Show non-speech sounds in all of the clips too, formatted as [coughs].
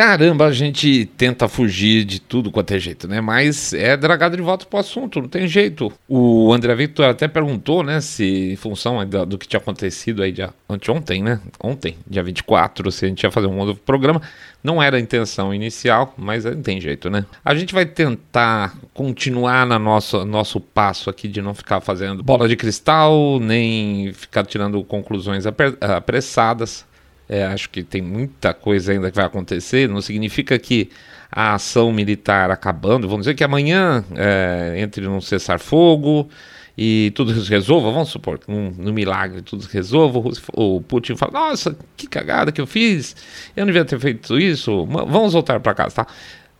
Caramba, a gente tenta fugir de tudo quanto é jeito, né? Mas é dragado de volta pro assunto, não tem jeito. O André Victor até perguntou, né, se em função do que tinha acontecido aí dia, anteontem, né? Ontem, dia 24, se a gente ia fazer um outro programa. Não era a intenção inicial, mas não tem jeito, né? A gente vai tentar continuar na nossa nosso passo aqui de não ficar fazendo bola de cristal, nem ficar tirando conclusões apressadas. É, acho que tem muita coisa ainda que vai acontecer. Não significa que a ação militar acabando, vamos dizer que amanhã é, entre num cessar-fogo e tudo se resolva, vamos supor que no, no milagre tudo se resolva, o Putin fala, nossa, que cagada que eu fiz, eu não devia ter feito isso, vamos voltar para casa, tá?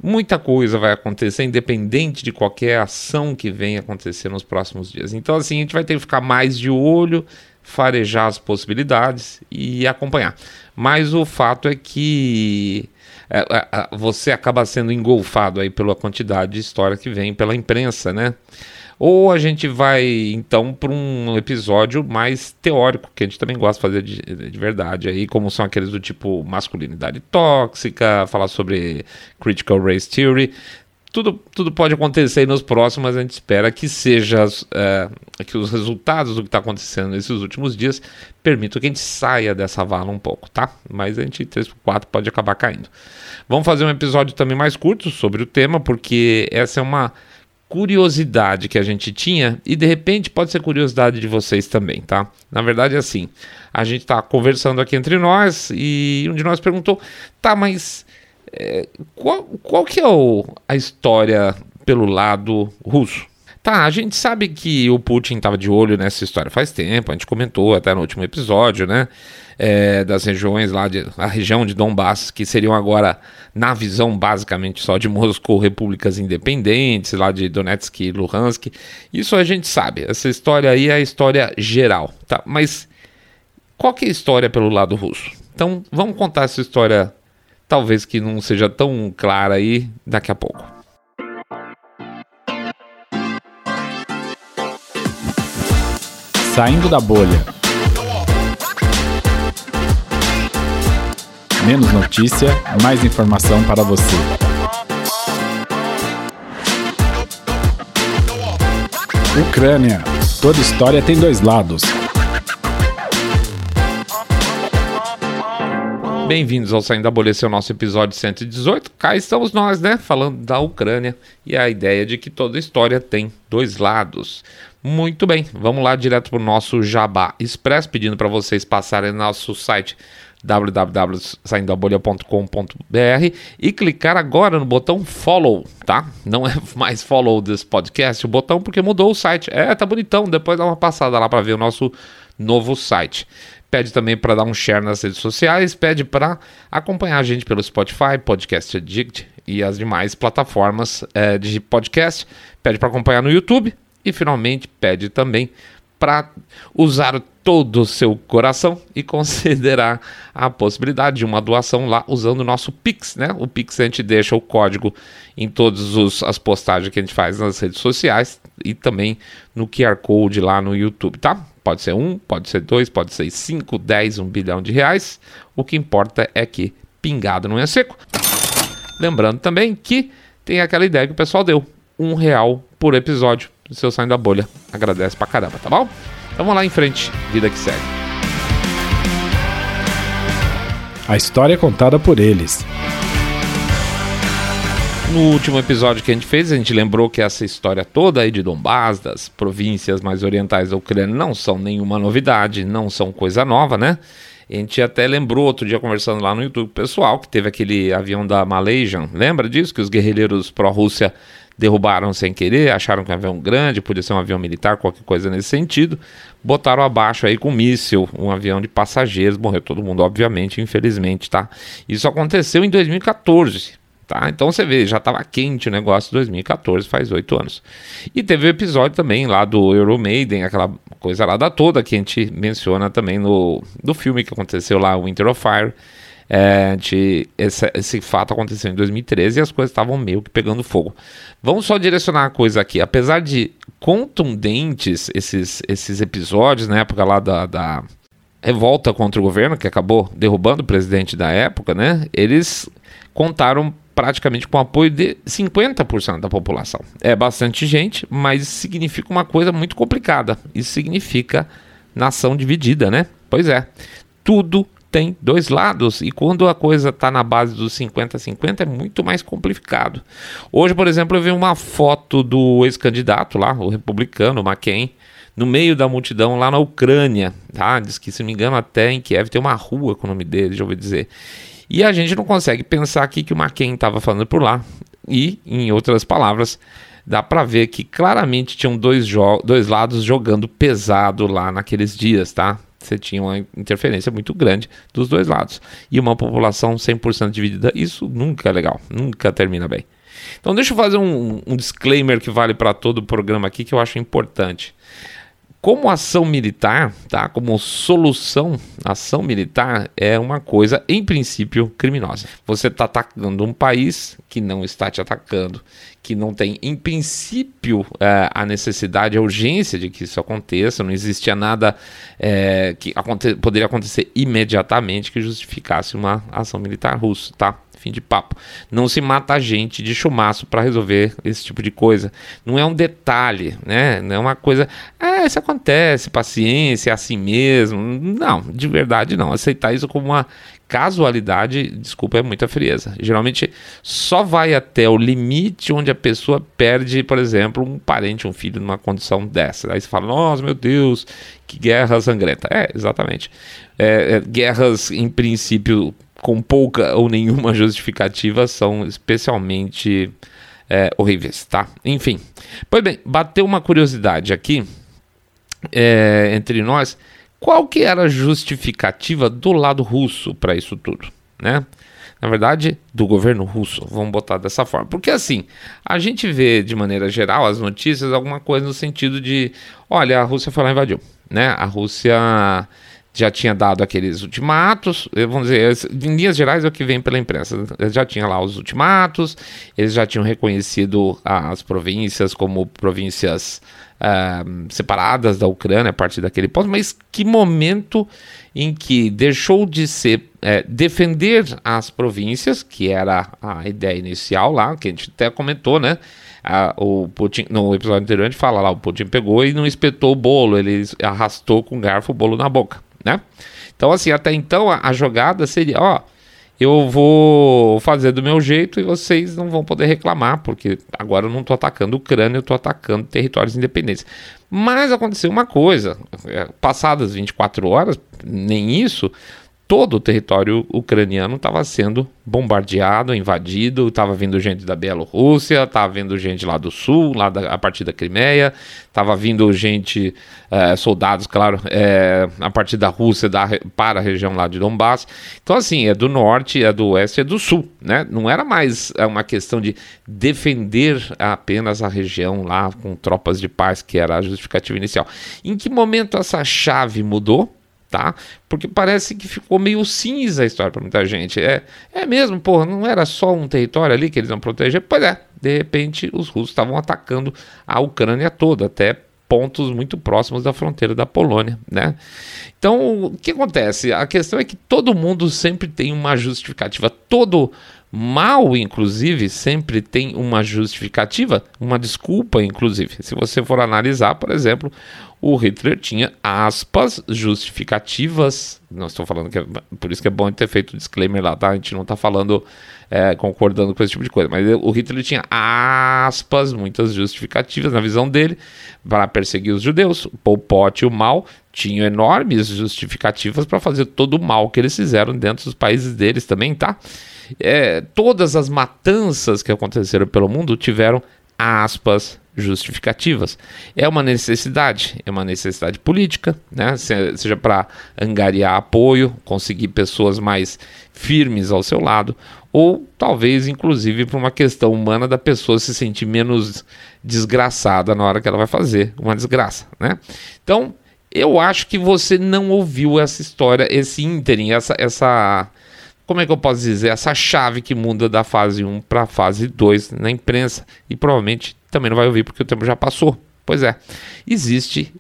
Muita coisa vai acontecer, independente de qualquer ação que venha acontecer nos próximos dias. Então, assim, a gente vai ter que ficar mais de olho, farejar as possibilidades e acompanhar. Mas o fato é que é, é, você acaba sendo engolfado aí pela quantidade de história que vem pela imprensa, né? Ou a gente vai então para um episódio mais teórico, que a gente também gosta de fazer de, de, verdade, aí, como são aqueles do tipo masculinidade tóxica, falar sobre critical race theory tudo, tudo pode acontecer nos próximos, a gente espera que seja é, que os resultados do que está acontecendo nesses últimos dias permitam que a gente saia dessa vala um pouco, tá? Mas a gente 3 por 4 pode acabar caindo. Vamos fazer um episódio também mais curto sobre o tema, porque essa é uma curiosidade que a gente tinha e de repente pode ser curiosidade de vocês também, tá? Na verdade é assim, a gente está conversando aqui entre nós e um de nós perguntou, tá, mas é, qual, qual que é o, a história pelo lado russo? Tá, a gente sabe que o Putin estava de olho nessa história faz tempo, a gente comentou até no último episódio, né? É, das regiões lá, de, a região de Donbass, que seriam agora, na visão basicamente só de Moscou, repúblicas independentes, lá de Donetsk e Luhansk. Isso a gente sabe, essa história aí é a história geral, tá? Mas qual que é a história pelo lado russo? Então vamos contar essa história talvez que não seja tão clara aí daqui a pouco. Saindo da bolha. Menos notícia, mais informação para você. Ucrânia. Toda história tem dois lados. Bem-vindos ao Saindo da Bolha, esse é o nosso episódio 118. Cá estamos nós, né, falando da Ucrânia e a ideia de que toda história tem dois lados. Muito bem, vamos lá direto para o nosso Jabá Express, pedindo para vocês passarem no nosso site www.saindoabolha.com.br e clicar agora no botão follow, tá? Não é mais follow desse podcast, o botão porque mudou o site. É, tá bonitão, depois dá uma passada lá para ver o nosso novo site. Pede também para dar um share nas redes sociais, pede para acompanhar a gente pelo Spotify, Podcast Addict e as demais plataformas é, de podcast. Pede para acompanhar no YouTube e finalmente pede também para usar todo o seu coração e [laughs] considerar a possibilidade de uma doação lá usando o nosso Pix, né? O Pix a gente deixa o código em todas as postagens que a gente faz nas redes sociais e também no QR Code lá no YouTube, tá? Pode ser um, pode ser dois, pode ser cinco, dez, um bilhão de reais. O que importa é que pingado não é seco. Lembrando também que tem aquela ideia que o pessoal deu: um real por episódio do seu Saindo da Bolha. Agradece pra caramba, tá bom? Então vamos lá em frente, vida que segue. A história é contada por eles. No último episódio que a gente fez, a gente lembrou que essa história toda aí de Donbass, das províncias mais orientais da Ucrânia, não são nenhuma novidade, não são coisa nova, né? A gente até lembrou outro dia conversando lá no YouTube pessoal que teve aquele avião da Malaysian, lembra disso? Que os guerrilheiros pró-Rússia derrubaram sem querer, acharam que um avião grande, podia ser um avião militar, qualquer coisa nesse sentido, botaram abaixo aí com um míssil, um avião de passageiros, morreu todo mundo, obviamente, infelizmente, tá? Isso aconteceu em 2014, Tá? Então você vê, já estava quente o negócio 2014, faz oito anos. E teve o episódio também lá do Euro Maiden, aquela coisa lá da toda que a gente menciona também no, no filme que aconteceu lá, Winter of Fire. É, de, esse, esse, fato aconteceu em 2013 e as coisas estavam meio que pegando fogo. Vamos só direcionar a coisa aqui. Apesar de contundentes esses, esses episódios, na época lá da, da revolta contra o governo, que acabou derrubando o presidente da época, né? Eles contaram praticamente com o apoio de 50% da população. É bastante gente, mas significa uma coisa muito complicada. Isso significa nação dividida, né? Pois é. Tudo tem dois lados e quando a coisa está na base dos 50-50 é muito mais complicado. Hoje, por exemplo, eu vi uma foto do ex-candidato lá, o republicano McCain, no meio da multidão lá na Ucrânia, tá? Diz que, se não me engano, até em Kiev tem uma rua com o nome dele, já ouvi dizer. E a gente não consegue pensar aqui que o McCain estava falando por lá. E, em outras palavras, dá para ver que claramente tinham dois, dois lados jogando pesado lá naqueles dias, tá? Você tinha uma interferência muito grande dos dois lados. E uma população 100% dividida, isso nunca é legal, nunca termina bem. Então, deixa eu fazer um, um disclaimer que vale para todo o programa aqui que eu acho importante. Como ação militar, tá? Como solução, ação militar é uma coisa, em princípio, criminosa. Você está atacando um país que não está te atacando, que não tem, em princípio, é, a necessidade, a urgência de que isso aconteça. Não existia nada é, que aconte poderia acontecer imediatamente que justificasse uma ação militar russa, tá? Fim de papo. Não se mata gente de chumaço para resolver esse tipo de coisa. Não é um detalhe, né? Não é uma coisa. Ah, isso acontece, paciência, é assim mesmo. Não, de verdade não. Aceitar isso como uma casualidade, desculpa, é muita frieza. Geralmente só vai até o limite onde a pessoa perde, por exemplo, um parente, um filho numa condição dessa. Aí você fala, nossa, meu Deus, que guerra sangrenta. É, exatamente. É, é, guerras, em princípio, com pouca ou nenhuma [laughs] justificativa são especialmente é, horríveis, tá? Enfim. Pois bem, bateu uma curiosidade aqui é, entre nós. Qual que era a justificativa do lado russo para isso tudo, né? Na verdade, do governo russo, vamos botar dessa forma. Porque assim, a gente vê de maneira geral as notícias alguma coisa no sentido de, olha, a Rússia foi lá e invadiu, né? A Rússia já tinha dado aqueles ultimatos, vamos dizer, em linhas gerais é o que vem pela imprensa, já tinha lá os ultimatos, eles já tinham reconhecido as províncias como províncias uh, separadas da Ucrânia a partir daquele ponto, mas que momento em que deixou de ser é, defender as províncias, que era a ideia inicial lá, que a gente até comentou, né? o Putin, no episódio anterior a gente fala lá, o Putin pegou e não espetou o bolo, ele arrastou com garfo o bolo na boca né? Então, assim, até então a, a jogada seria, ó, eu vou fazer do meu jeito e vocês não vão poder reclamar, porque agora eu não estou atacando Ucrânia, eu estou atacando territórios independentes. Mas aconteceu uma coisa, é, passadas 24 horas, nem isso, todo o território ucraniano estava sendo bombardeado, invadido, estava vindo gente da Bielorrússia, estava vindo gente lá do sul, lá da, a partir da Crimeia, estava vindo gente, é, soldados, claro, é, a partir da Rússia da, para a região lá de Donbass. Então, assim, é do norte, é do oeste, é do sul, né? Não era mais é, uma questão de defender apenas a região lá com tropas de paz, que era a justificativa inicial. Em que momento essa chave mudou? Tá? Porque parece que ficou meio cinza a história para muita gente. É, é mesmo, pô, não era só um território ali que eles iam proteger? Pois é, de repente os russos estavam atacando a Ucrânia toda, até pontos muito próximos da fronteira da Polônia, né? Então, o que acontece? A questão é que todo mundo sempre tem uma justificativa, todo mal, inclusive, sempre tem uma justificativa, uma desculpa, inclusive. Se você for analisar, por exemplo, o Hitler tinha aspas justificativas. Não estou falando que é, por isso que é bom ter feito o disclaimer lá, tá? A gente não está falando é, concordando com esse tipo de coisa, mas o Hitler tinha aspas, muitas justificativas na visão dele para perseguir os judeus. Pol Pot e o Mal tinham enormes justificativas para fazer todo o mal que eles fizeram dentro dos países deles também, tá? É, todas as matanças que aconteceram pelo mundo tiveram aspas justificativas. É uma necessidade, é uma necessidade política, né? seja para angariar apoio, conseguir pessoas mais firmes ao seu lado, ou talvez inclusive por uma questão humana da pessoa se sentir menos desgraçada na hora que ela vai fazer uma desgraça, né? Então, eu acho que você não ouviu essa história, esse ínterim, essa essa como é que eu posso dizer, essa chave que muda da fase 1 para a fase 2 na imprensa e provavelmente também não vai ouvir porque o tempo já passou. Pois é, existe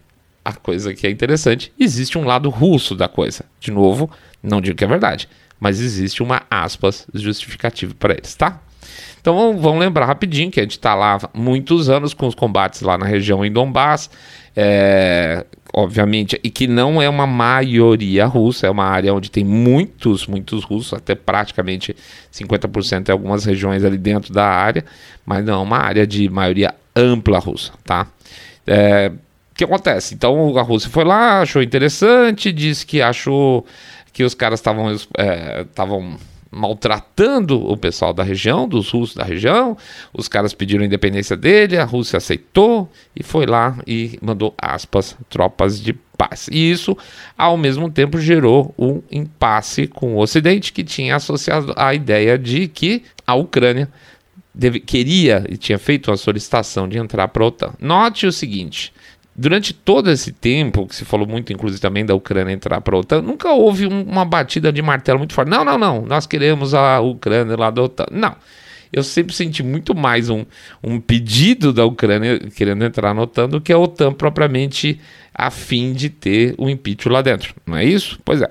a coisa que é interessante, existe um lado russo da coisa. De novo, não digo que é verdade, mas existe uma aspas justificativa para eles, tá? Então vamos lembrar rapidinho que a gente está lá muitos anos com os combates lá na região em Donbass, é, obviamente, e que não é uma maioria russa, é uma área onde tem muitos, muitos russos, até praticamente 50% em algumas regiões ali dentro da área, mas não é uma área de maioria ampla russa, tá? É, o que acontece? Então a Rússia foi lá, achou interessante, disse que achou que os caras estavam estavam é, maltratando o pessoal da região, dos russos da região. Os caras pediram a independência dele, a Rússia aceitou e foi lá e mandou aspas, tropas de paz. E isso, ao mesmo tempo, gerou um impasse com o Ocidente, que tinha associado a ideia de que a Ucrânia deve, queria e tinha feito uma solicitação de entrar para a OTAN. Note o seguinte: Durante todo esse tempo, que se falou muito, inclusive, também da Ucrânia entrar para a OTAN, nunca houve um, uma batida de martelo muito forte. Não, não, não, nós queremos a Ucrânia lá da OTAN. Não. Eu sempre senti muito mais um, um pedido da Ucrânia querendo entrar na OTAN do que a OTAN propriamente a fim de ter o impeachment lá dentro. Não é isso? Pois é.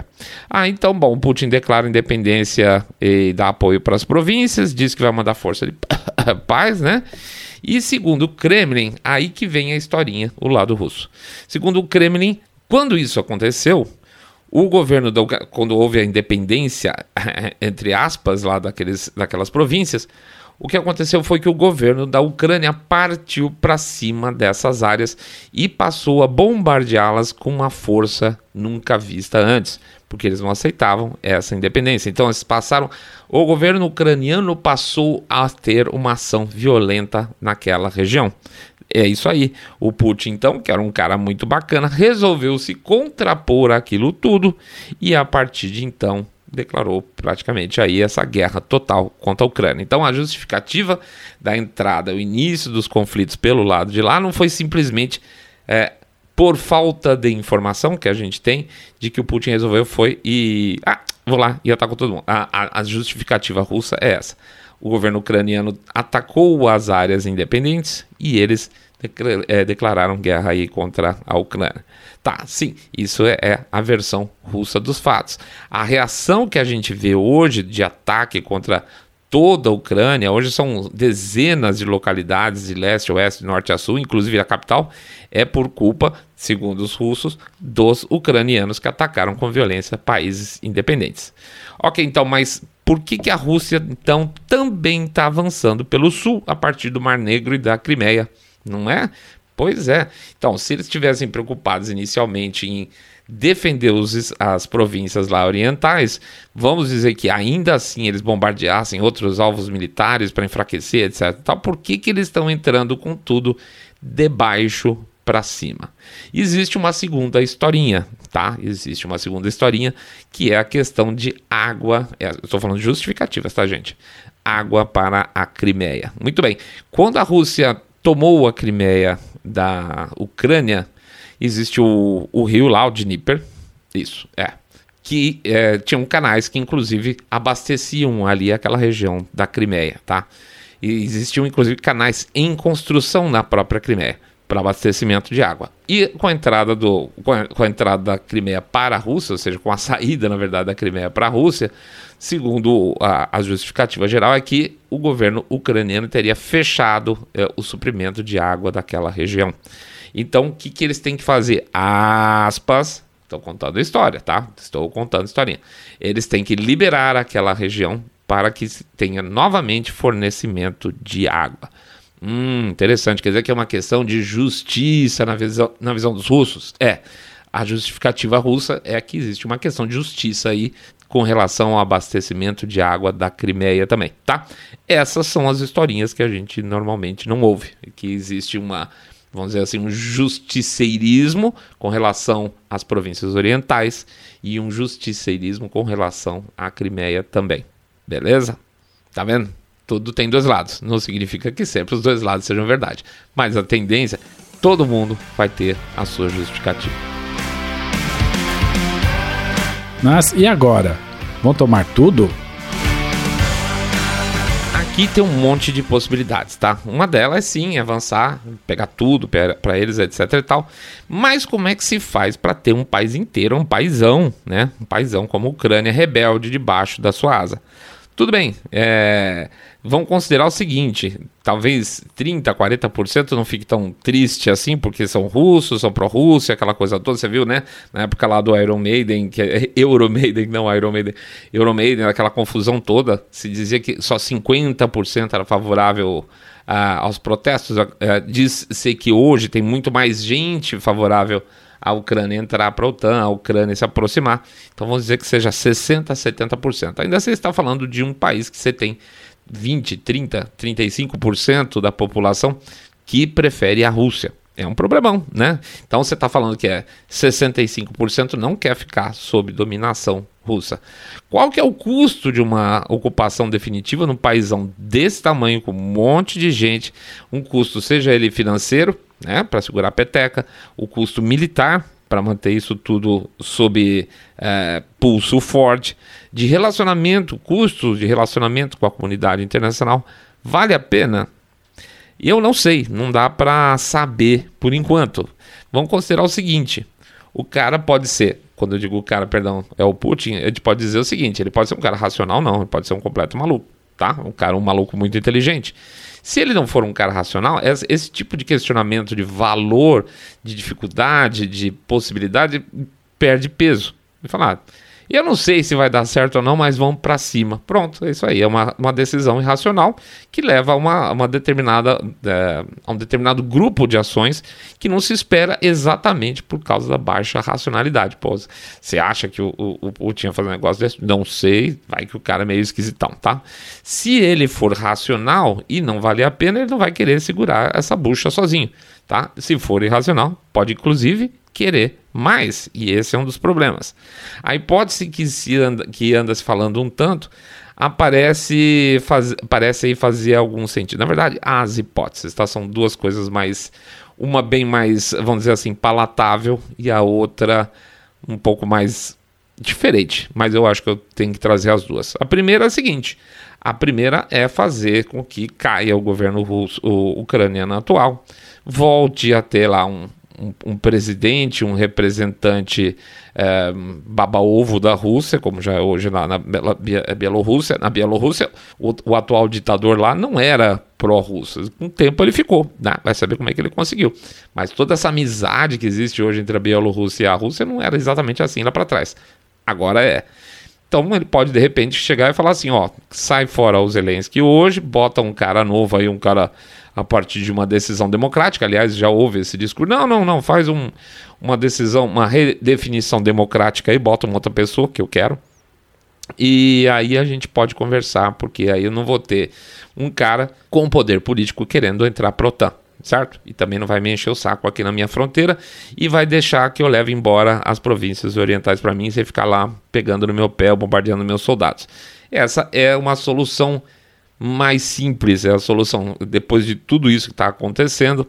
Ah, então, bom, Putin declara independência e dá apoio para as províncias, diz que vai mandar força de [coughs] paz, né? E segundo o Kremlin, aí que vem a historinha, o lado russo. Segundo o Kremlin, quando isso aconteceu, o governo, da, quando houve a independência, [laughs] entre aspas, lá daqueles, daquelas províncias, o que aconteceu foi que o governo da Ucrânia partiu para cima dessas áreas e passou a bombardeá-las com uma força nunca vista antes, porque eles não aceitavam essa independência. Então eles passaram, o governo ucraniano passou a ter uma ação violenta naquela região. É isso aí. O Putin, então, que era um cara muito bacana, resolveu se contrapor aquilo tudo e a partir de então declarou praticamente aí essa guerra total contra a Ucrânia. Então a justificativa da entrada, o início dos conflitos pelo lado de lá não foi simplesmente é, por falta de informação que a gente tem de que o Putin resolveu foi e ah, vou lá e atacou todo mundo. A, a, a justificativa russa é essa. O governo ucraniano atacou as áreas independentes e eles é, declararam guerra aí contra a Ucrânia. Tá, sim, isso é, é, a versão russa dos fatos. A reação que a gente vê hoje de ataque contra toda a Ucrânia, hoje são dezenas de localidades de leste, oeste, norte a sul, inclusive a capital, é por culpa, segundo os russos, dos ucranianos que atacaram com violência países independentes. Ok, então, mas por que, que a Rússia então também está avançando pelo sul a partir do Mar Negro e da Crimeia? não é? Pois é. Então, se eles estivessem preocupados inicialmente em defender os, as províncias lá orientais, vamos dizer que ainda assim eles bombardeassem outros alvos militares para enfraquecer, etc. Tal, por que, que eles estão entrando com tudo de baixo para cima? Existe uma segunda historinha, tá? Existe uma segunda historinha que é a questão de água. É, Estou falando de justificativas, tá, gente? Água para a Crimeia. Muito bem. Quando a Rússia tomou a Crimeia da Ucrânia, existe o, o rio lá, o Dnieper, isso, é, que é, tinham canais que inclusive abasteciam ali aquela região da Crimeia, tá? E existiam inclusive canais em construção na própria Crimeia para abastecimento de água. E com a entrada do com a, com a, entrada da Crimeia para a Rússia, ou seja, com a saída, na verdade, da Crimeia para a Rússia, segundo a, a, justificativa geral é que o governo ucraniano teria fechado é, o suprimento de água daquela região. Então, o que, que eles têm que fazer? Aspas, estou contando a história, tá? Estou contando a historinha. Eles têm que liberar aquela região para que tenha novamente fornecimento de água. Hum, interessante. Quer dizer que é uma questão de justiça na visão, na visão dos russos? É. A justificativa russa é que existe uma questão de justiça aí com relação ao abastecimento de água da Crimeia também, tá? Essas são as historinhas que a gente normalmente não ouve, que existe uma, vamos dizer assim, um justiceirismo com relação às províncias orientais e um justiceirismo com relação à Crimeia também. Beleza? Tá vendo? tudo tem dois lados. Não significa que sempre os dois lados sejam verdade. Mas a tendência, todo mundo vai ter a sua justificativa. Mas e agora? Vão tomar tudo? Aqui tem um monte de possibilidades, tá? Uma delas, sim, é avançar, pegar tudo para eles, etc e tal. Mas como é que se faz para ter um país inteiro, um paizão, né? Um paizão como a Ucrânia rebelde debaixo da sua asa? Tudo bem, é, vamos considerar o seguinte: talvez 30%, 40% não fique tão triste assim, porque são russos, são pró-Rússia, aquela coisa toda. Você viu, né? Na época lá do Iron Maiden, que é [laughs] Euro Maiden, não Iron Maiden, Euro Maiden, aquela confusão toda. Se dizia que só 50% era favorável uh, aos protestos. Uh, Diz-se que hoje tem muito mais gente favorável a Ucrânia entrar para a OTAN, a Ucrânia se aproximar. Então vamos dizer que seja 60%, 70%. Ainda você está falando de um país que você tem 20, 30, 35% da população que prefere a Rússia. É um problemão, né? Então você está falando que é 65% não quer ficar sob dominação russa. Qual que é o custo de uma ocupação definitiva num paísão desse tamanho, com um monte de gente? Um custo, seja ele financeiro, né, para segurar a peteca, o custo militar para manter isso tudo sob é, pulso forte, de relacionamento, custos de relacionamento com a comunidade internacional, vale a pena? Eu não sei, não dá para saber por enquanto. Vamos considerar o seguinte: o cara pode ser, quando eu digo o cara, perdão, é o Putin, a gente pode dizer o seguinte: ele pode ser um cara racional, não, ele pode ser um completo maluco, tá? Um cara, um maluco muito inteligente. Se ele não for um cara racional, esse tipo de questionamento de valor, de dificuldade, de possibilidade, perde peso. E falar, ah, eu não sei se vai dar certo ou não, mas vamos para cima. Pronto, é isso aí. É uma, uma decisão irracional que leva a uma, uma determinada, é, a um determinado grupo de ações que não se espera exatamente por causa da baixa racionalidade. Pô, você acha que o, o, o Putin ia fazer um negócio desse? Não sei, vai que o cara é meio esquisitão, tá? Se ele for racional e não valer a pena, ele não vai querer segurar essa bucha sozinho, tá? Se for irracional, pode inclusive querer mais, e esse é um dos problemas. A hipótese que, se anda, que anda se falando um tanto aparece faz, parece aí fazer algum sentido. Na verdade, as hipóteses, tá? São duas coisas mais uma bem mais, vamos dizer assim, palatável e a outra um pouco mais diferente, mas eu acho que eu tenho que trazer as duas. A primeira é a seguinte: a primeira é fazer com que caia o governo russo, o ucraniano atual, volte a ter lá um, um, presidente, um representante é, baba-ovo da Rússia, como já é hoje na, na Bielorrússia. Na Bielorrússia, o, o atual ditador lá não era pró-russo. Com o tempo ele ficou, né? vai saber como é que ele conseguiu. Mas toda essa amizade que existe hoje entre a Bielorrússia e a Rússia não era exatamente assim lá para trás. Agora é. Então ele pode de repente chegar e falar assim, ó, sai fora o Zelensky hoje, bota um cara novo aí, um cara a partir de uma decisão democrática. Aliás, já houve esse discurso. Não, não, não, faz um, uma decisão, uma redefinição democrática e bota uma outra pessoa que eu quero. E aí a gente pode conversar, porque aí eu não vou ter um cara com poder político querendo entrar pro OTAN, certo? E também não vai me encher o saco aqui na minha fronteira e vai deixar que eu leve embora as províncias orientais para mim você ficar lá pegando no meu pé, bombardeando meus soldados. Essa é uma solução mais simples é a solução. Depois de tudo isso que está acontecendo,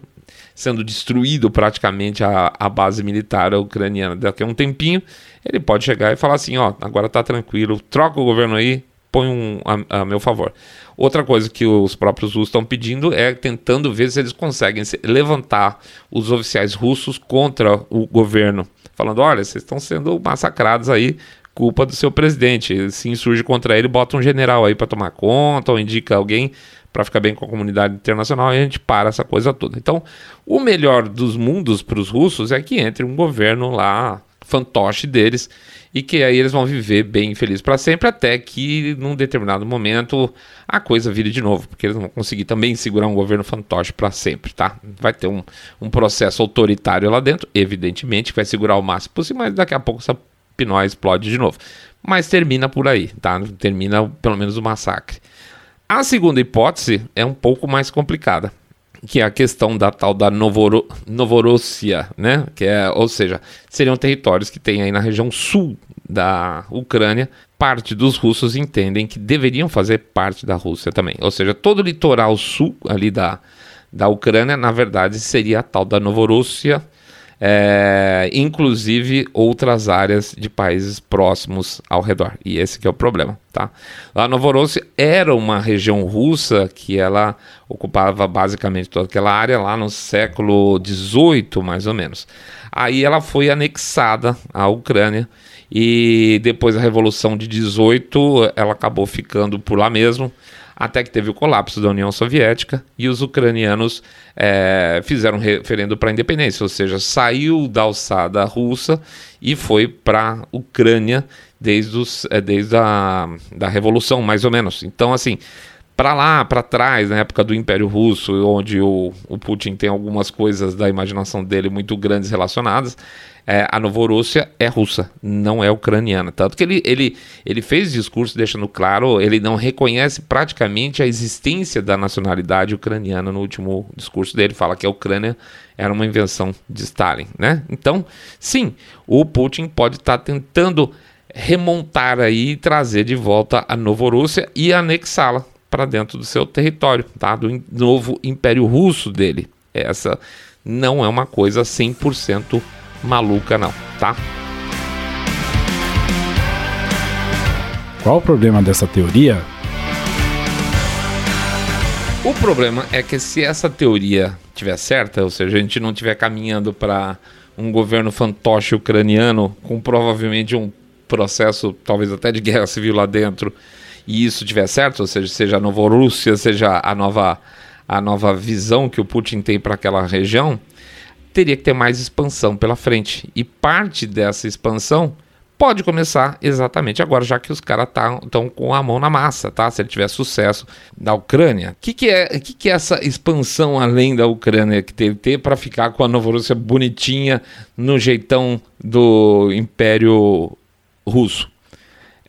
sendo destruído praticamente a, a base militar ucraniana daqui a um tempinho, ele pode chegar e falar assim: ó, agora está tranquilo, troca o governo aí, põe um a, a, meu favor. Outra coisa que os próprios russos estão pedindo é tentando ver se eles conseguem levantar os oficiais russos contra o governo, falando: olha, vocês estão sendo massacrados aí culpa do seu presidente. Se insurge contra ele, bota um general aí para tomar conta ou indica alguém para ficar bem com a comunidade internacional e a gente para essa coisa toda. Então, o melhor dos mundos para os russos é que entre um governo lá fantoche deles e que aí eles vão viver bem felizes para sempre até que num determinado momento a coisa vire de novo, porque eles vão conseguir também segurar um governo fantoche para sempre, tá? Vai ter um, um processo autoritário lá dentro, evidentemente, que vai segurar o máximo possível, mas daqui a pouco essa Pinói explode de novo. Mas termina por aí, tá? Termina pelo menos o massacre. A segunda hipótese é um pouco mais complicada, que é a questão da tal da Novoro, Novorossia, né? Que é, ou seja, seriam territórios que tem aí na região sul da Ucrânia. Parte dos russos entendem que deveriam fazer parte da Rússia também. Ou seja, todo o litoral sul ali da, da Ucrânia, na verdade, seria a tal da Novorossia é, inclusive outras áreas de países próximos ao redor. E esse que é o problema, tá? A Novorossiysk era uma região russa que ela ocupava basicamente toda aquela área lá no século XVIII, mais ou menos. Aí ela foi anexada à Ucrânia e depois da Revolução de 18 ela acabou ficando por lá mesmo até que teve o colapso da União Soviética e os ucranianos é, fizeram um referendo para a independência, ou seja, saiu da alçada russa e foi para a Ucrânia desde, os, é, desde a da Revolução, mais ou menos. Então, assim, para lá, para trás, na época do Império Russo, onde o, o, Putin tem algumas coisas da imaginação dele muito grandes relacionadas, é, a Novorússia é russa, não é ucraniana. Tanto que ele, ele, ele fez discurso deixando claro, ele não reconhece praticamente a existência da nacionalidade ucraniana no último discurso dele. Fala que a Ucrânia era uma invenção de Stalin, né? Então, sim, o Putin pode estar tá tentando remontar aí e trazer de volta a Novorússia e anexá-la para dentro do seu território, tá? Do novo Império Russo dele. Essa não é uma coisa 100% maluca não, tá? Qual o problema dessa teoria? O problema é que se essa teoria tiver certa, ou seja, a gente não estiver caminhando para um governo fantoche ucraniano com provavelmente um processo, talvez até de guerra civil lá dentro, e isso tiver certo, ou seja, seja a nova Rússia, seja a nova, a nova visão que o Putin tem para aquela região, teria que ter mais expansão pela frente. E parte dessa expansão pode começar exatamente agora, já que os caras estão tá, com a mão na massa, tá? Se ele tiver sucesso na Ucrânia. O que, que, é, que, que é essa expansão além da Ucrânia que teve ter para ficar com a Novorússia bonitinha no jeitão do Império Russo?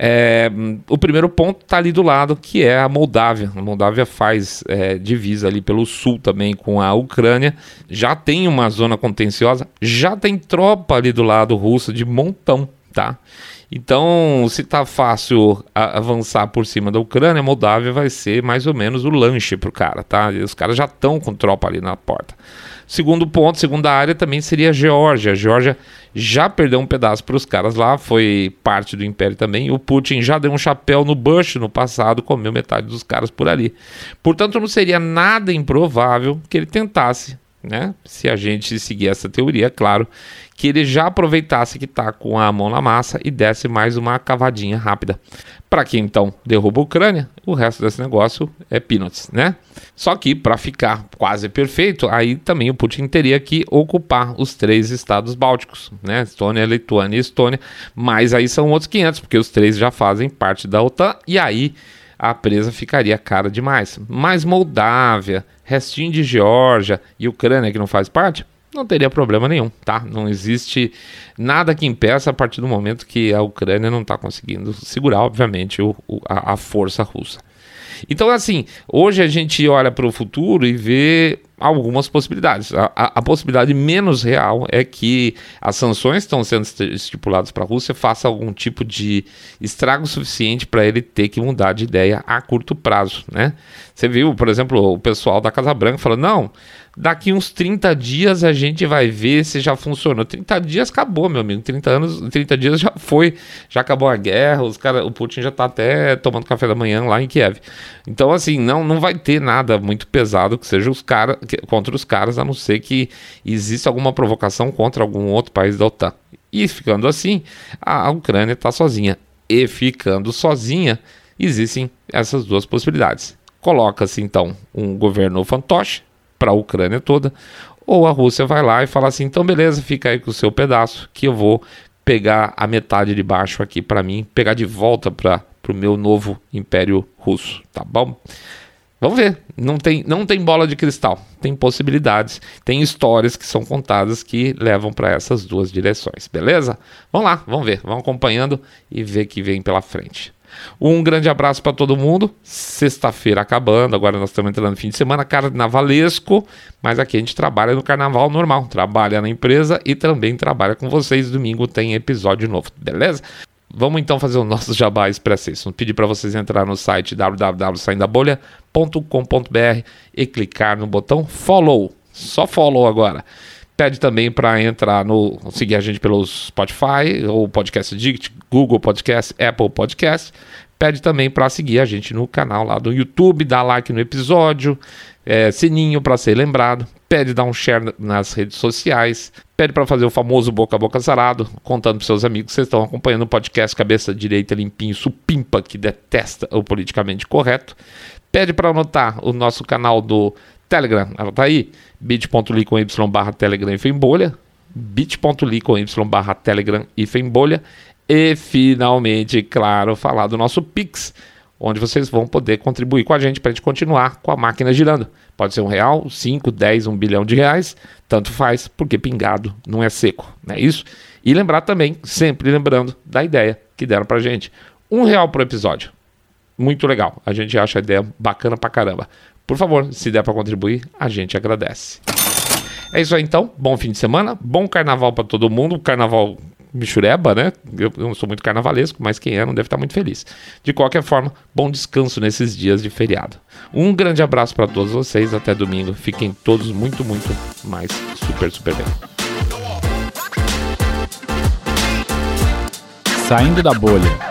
É, o primeiro ponto está ali do lado, que é a Moldávia. A Moldávia faz é, divisa ali pelo sul também com a Ucrânia. Já tem uma zona contenciosa, já tem tropa ali do lado russo de montão, tá? Então, se tá fácil avançar por cima da Ucrânia, a Moldávia vai ser mais ou menos o lanche pro cara, tá? Os caras já estão com tropa ali na porta. Segundo ponto, segunda área também seria a Geórgia. A Geórgia já perdeu um pedaço para os caras lá, foi parte do Império também. O Putin já deu um chapéu no Bush no passado, comeu metade dos caras por ali. Portanto, não seria nada improvável que ele tentasse, né? Se a gente seguir essa teoria, é claro, que ele já aproveitasse que está com a mão na massa e desse mais uma cavadinha rápida. Para que então derruba a Ucrânia, o resto desse negócio é peanuts, né? Só que para ficar quase perfeito, aí também o Putin teria que ocupar os três estados bálticos, né? Estônia, Lituânia e Estônia, mas aí são outros 500, porque os três já fazem parte da OTAN e aí a presa ficaria cara demais. Mas Moldávia, restinho de Geórgia e Ucrânia que não faz parte, não teria problema nenhum, tá? Não existe nada que impeça a partir do momento que a Ucrânia não está conseguindo segurar, obviamente, o, o, a, a força russa. Então, assim, hoje a gente olha para o futuro e vê algumas possibilidades. A, a, a, possibilidade menos real é que as sanções estão sendo estipuladas para a Rússia faça algum tipo de estrago suficiente para ele ter que mudar de ideia a curto prazo, né? Você viu, por exemplo, o pessoal da Casa Branca falando, não, daqui uns 30 dias a gente vai ver se já funcionou. 30 dias acabou, meu amigo. 30 anos, 30 dias já foi, já acabou a guerra, os cara, o Putin já está até tomando café da manhã lá em Kiev. Então, assim, não, não vai ter nada muito pesado que seja os caras contra os caras, a não ser que exista alguma provocação contra algum outro país da OTAN. E ficando assim, a Ucrânia está sozinha. E ficando sozinha, existem essas duas possibilidades. Coloca-se então um governo fantoche para a Ucrânia toda, ou a Rússia vai lá e fala assim: então beleza, fica aí com o seu pedaço, que eu vou pegar a metade de baixo aqui para mim, pegar de volta para o meu novo Império Russo, tá bom? Vamos ver. Não tem, não tem bola de cristal. Tem possibilidades. Tem histórias que são contadas que levam para essas duas direções. Beleza? Vamos lá, vamos ver. Vamos acompanhando e ver que vem pela frente. Um grande abraço para todo mundo. Sexta-feira acabando, agora nós estamos entrando no fim de semana carnavalesco, mas aqui a gente trabalha no carnaval normal, trabalha na empresa e também trabalha com vocês. Domingo tem episódio novo, beleza? Vamos então fazer o nosso jabá expressíssimo. Pedir para vocês entrar no site www.saindabolha.com.br e clicar no botão follow. Só follow agora Pede também para entrar no seguir a gente pelo Spotify ou Podcast Addict, Google Podcast, Apple Podcast. Pede também para seguir a gente no canal lá do YouTube, dar like no episódio, é, sininho para ser lembrado. Pede dar um share nas redes sociais. Pede para fazer o famoso boca a boca sarado, contando para seus amigos que vocês estão acompanhando o podcast Cabeça Direita Limpinho Supimpa, que detesta o politicamente correto. Pede para anotar o nosso canal do Telegram, anota aí, bit.ly com y barra Telegram e Fembolha, bit.ly com y barra Telegram e Fembolha, e finalmente, claro, falar do nosso Pix, onde vocês vão poder contribuir com a gente para a gente continuar com a máquina girando. Pode ser um real, cinco, dez, um bilhão de reais, tanto faz, porque pingado não é seco, não é isso? E lembrar também, sempre lembrando da ideia que deram para gente, um real por episódio. Muito legal, a gente acha a ideia bacana pra caramba. Por favor, se der para contribuir, a gente agradece. É isso aí então, bom fim de semana, bom carnaval para todo mundo, carnaval michureba, né? Eu, não sou muito carnavalesco, mas quem é não deve estar muito feliz. De qualquer forma, bom descanso nesses dias de feriado. Um grande abraço para todos vocês, até domingo. Fiquem todos muito, muito mais super, super bem. Saindo da bolha.